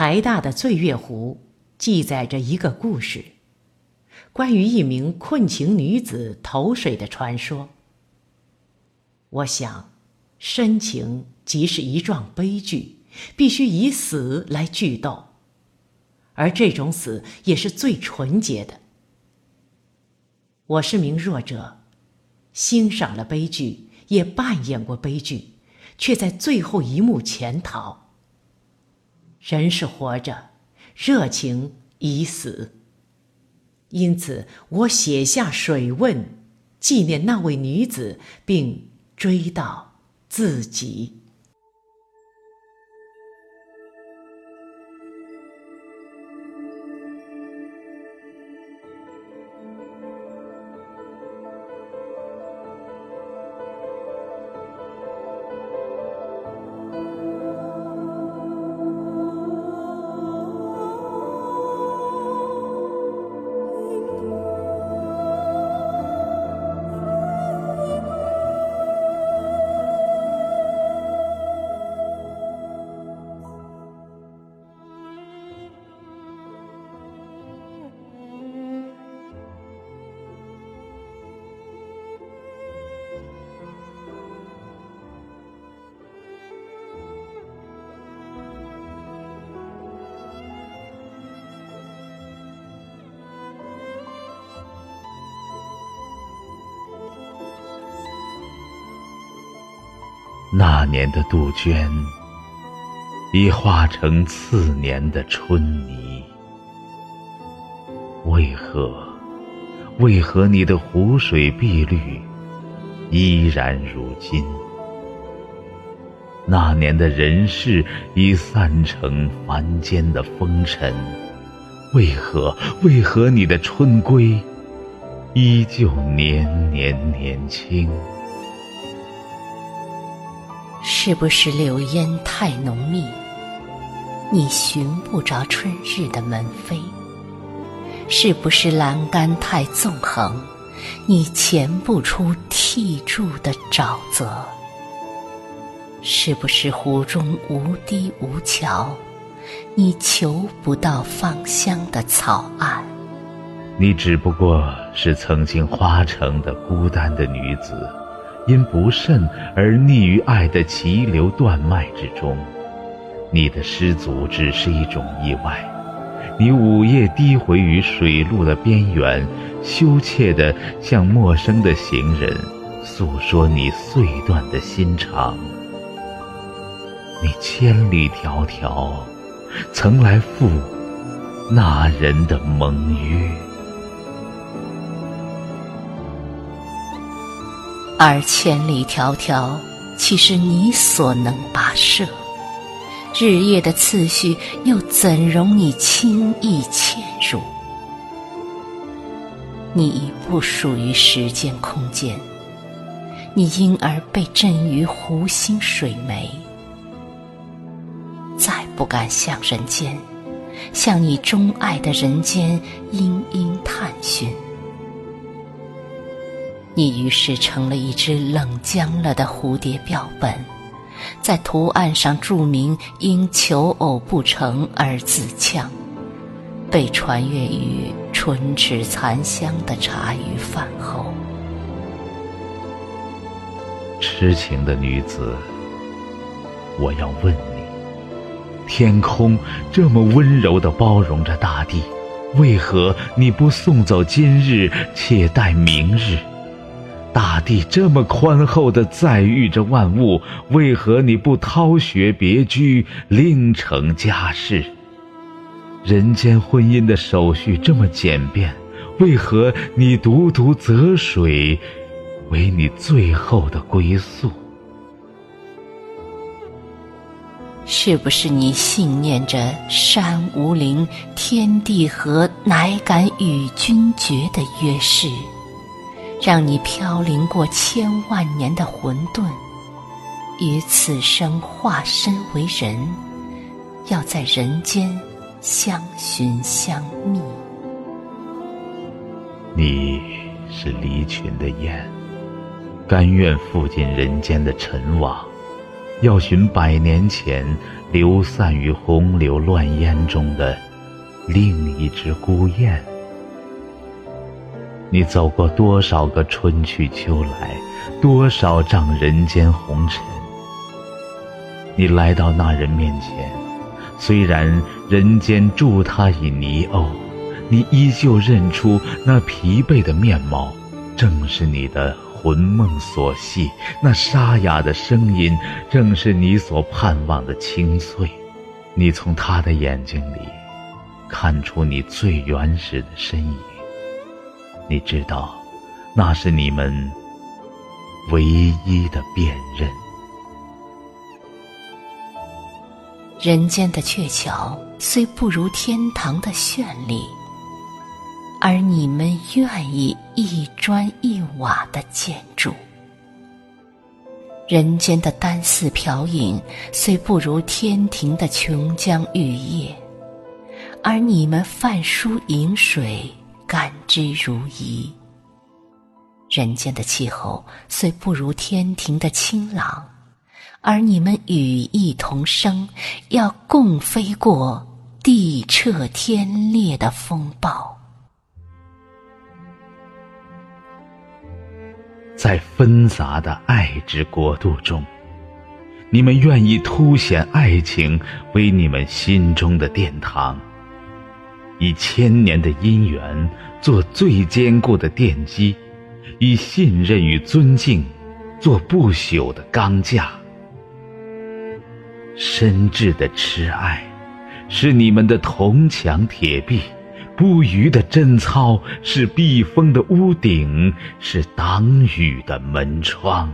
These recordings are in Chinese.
台大的醉月湖记载着一个故事，关于一名困情女子投水的传说。我想，深情即是一桩悲剧，必须以死来剧斗，而这种死也是最纯洁的。我是名弱者，欣赏了悲剧，也扮演过悲剧，却在最后一幕潜逃。人是活着，热情已死。因此，我写下水问，纪念那位女子，并追悼自己。那年的杜鹃，已化成次年的春泥。为何？为何你的湖水碧绿，依然如今？那年的人世已散成凡间的风尘。为何？为何你的春归，依旧年年年轻？是不是柳烟太浓密，你寻不着春日的门扉？是不是栏杆太纵横，你潜不出替柱的沼泽？是不是湖中无堤无桥，你求不到芳香的草岸？你只不过是曾经花城的孤单的女子。因不慎而溺于爱的急流断脉之中，你的失足只是一种意外。你午夜低回于水路的边缘，羞怯地向陌生的行人诉说你碎断的心肠。你千里迢迢，曾来赴那人的盟约。而千里迢迢，岂是你所能跋涉？日夜的次序，又怎容你轻易嵌入？你已不属于时间空间，你因而被震于湖心水湄，再不敢向人间，向你钟爱的人间，殷殷探寻。你于是成了一只冷僵了的蝴蝶标本，在图案上注明因求偶不成而自戕，被传阅于唇齿残香的茶余饭后。痴情的女子，我要问你：天空这么温柔地包容着大地，为何你不送走今日，且待明日？大地这么宽厚的载誉着万物，为何你不掏穴别居，另成家室？人间婚姻的手续这么简便，为何你独独择水，为你最后的归宿？是不是你信念着山无陵，天地合，乃敢与君绝的约誓？让你飘零过千万年的混沌，于此生化身为人，要在人间相寻相觅。你是离群的雁，甘愿负尽人间的尘网，要寻百年前流散于洪流乱烟中的另一只孤雁。你走过多少个春去秋来，多少丈人间红尘？你来到那人面前，虽然人间助他以泥鸥，你依旧认出那疲惫的面貌，正是你的魂梦所系；那沙哑的声音，正是你所盼望的清脆。你从他的眼睛里，看出你最原始的身影。你知道，那是你们唯一的辨认。人间的鹊桥虽不如天堂的绚丽，而你们愿意一砖一瓦的建筑；人间的丹寺瓢饮虽不如天庭的琼浆玉液，而你们泛书饮水。感之如饴。人间的气候虽不如天庭的清朗，而你们羽翼同生，要共飞过地彻天裂的风暴。在纷杂的爱之国度中，你们愿意凸显爱情为你们心中的殿堂。以千年的姻缘做最坚固的奠基，以信任与尊敬做不朽的钢架。深挚的痴爱是你们的铜墙铁壁，不渝的贞操是避风的屋顶，是挡雨的门窗。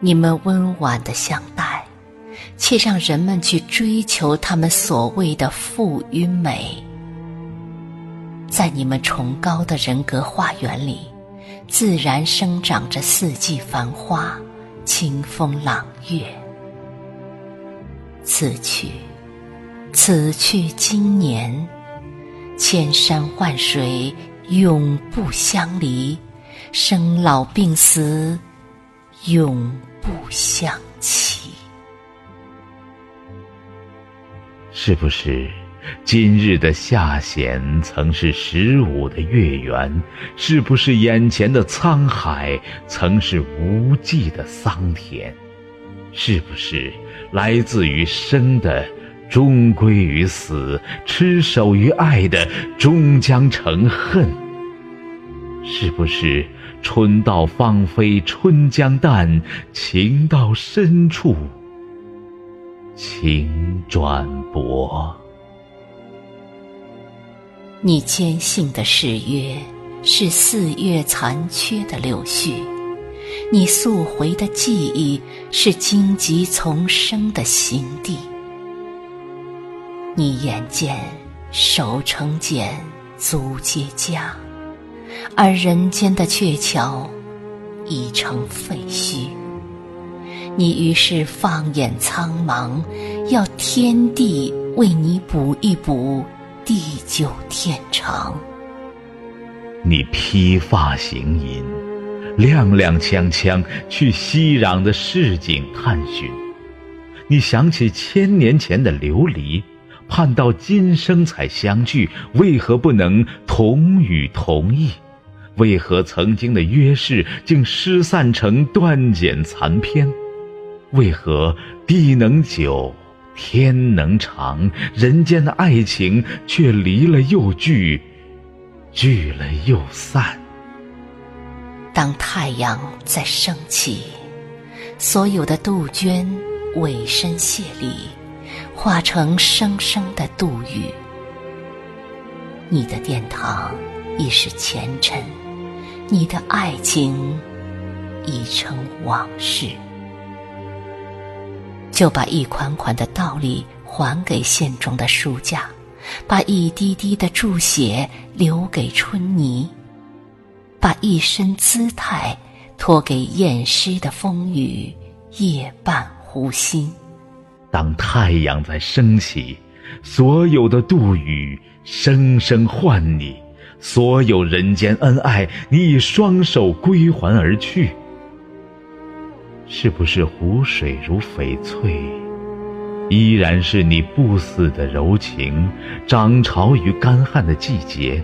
你们温婉的相待。且让人们去追求他们所谓的富与美，在你们崇高的人格花园里，自然生长着四季繁花、清风朗月。此去，此去经年，千山万水永不相离，生老病死永不相是不是今日的夏弦曾是十五的月圆？是不是眼前的沧海曾是无际的桑田？是不是来自于生的终归于死，痴守于爱的终将成恨？是不是春到芳菲春将淡，情到深处？情转薄。你坚信的誓约是四月残缺的柳絮，你溯回的记忆是荆棘丛生的行地。你眼见手成茧，足结痂，而人间的鹊桥已成废墟。你于是放眼苍茫，要天地为你补一补地久天长。你披发行吟，踉踉跄跄去熙攘的市井探寻。你想起千年前的流离，盼到今生才相聚，为何不能同语同义？为何曾经的约誓竟失散成断简残篇？为何地能久，天能长，人间的爱情却离了又聚，聚了又散？当太阳在升起，所有的杜鹃委身谢礼，化成声声的杜语。你的殿堂已是前尘，你的爱情已成往事。就把一款款的道理还给县中的书架，把一滴滴的注血留给春泥，把一身姿态托给验尸的风雨夜半湖心。当太阳在升起，所有的杜宇声声唤你，所有人间恩爱，你以双手归还而去。是不是湖水如翡翠，依然是你不死的柔情？涨潮与干旱的季节，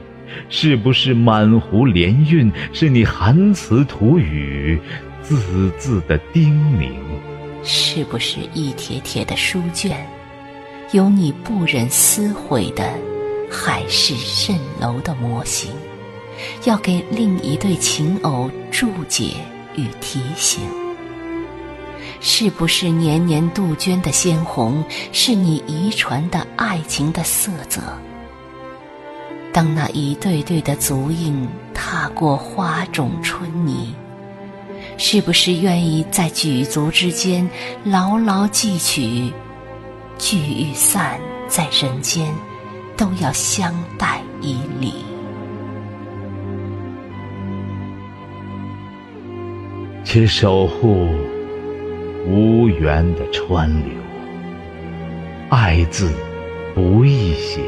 是不是满湖连韵，是你含词吐语，字字的叮咛？是不是一帖帖的书卷，有你不忍撕毁的海市蜃楼的模型，要给另一对情偶注解与提醒？是不是年年杜鹃的鲜红，是你遗传的爱情的色泽？当那一对对的足印踏过花种春泥，是不是愿意在举足之间牢牢记取？聚与散在人间，都要相待以礼。且守护。无缘的川流，爱字不易写，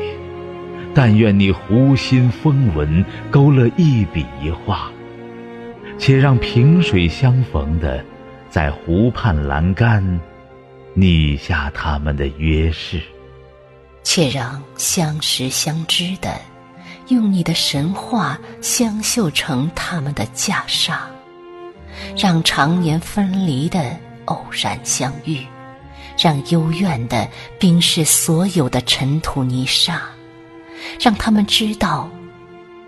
但愿你湖心风纹勾勒一笔一画，且让萍水相逢的，在湖畔栏杆拟下他们的约誓；且让相识相知的，用你的神话相绣成他们的袈裟，让常年分离的。偶然相遇，让幽怨的冰释所有的尘土泥沙，让他们知道，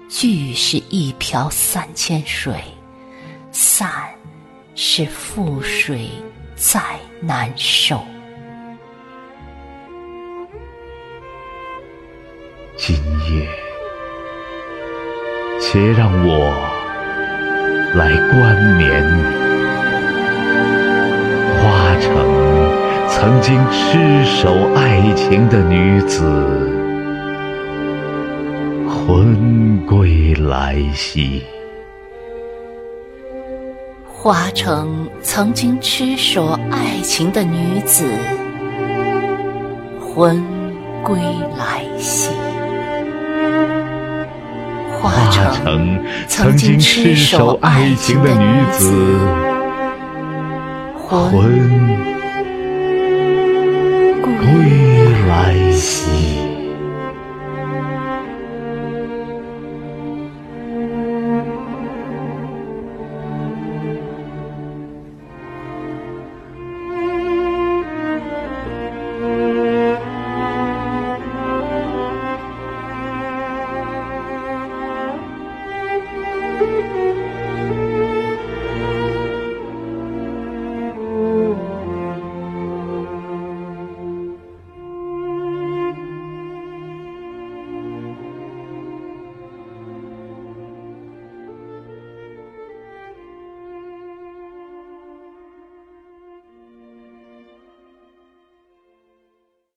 聚是一瓢三千水，散是覆水再难收。今夜，且让我来冠冕你。城曾经痴守爱情的女子，魂归来兮。花城曾经痴守爱情的女子，魂归来兮。花城曾经痴守爱情的女子。魂归来兮。